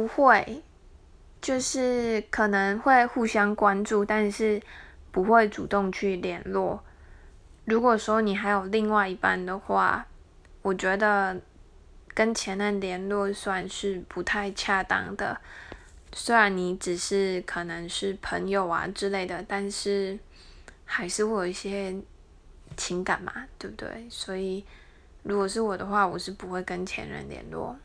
不会就是可能会互相关注但是不会主动去联络。如果说你还有另外一半的话我觉得跟前任联络算是不太恰当的。虽然你只是可能是朋友啊之类的但是还是会有一些情感嘛对不对？所以如果是我的话我是不会跟前任联络。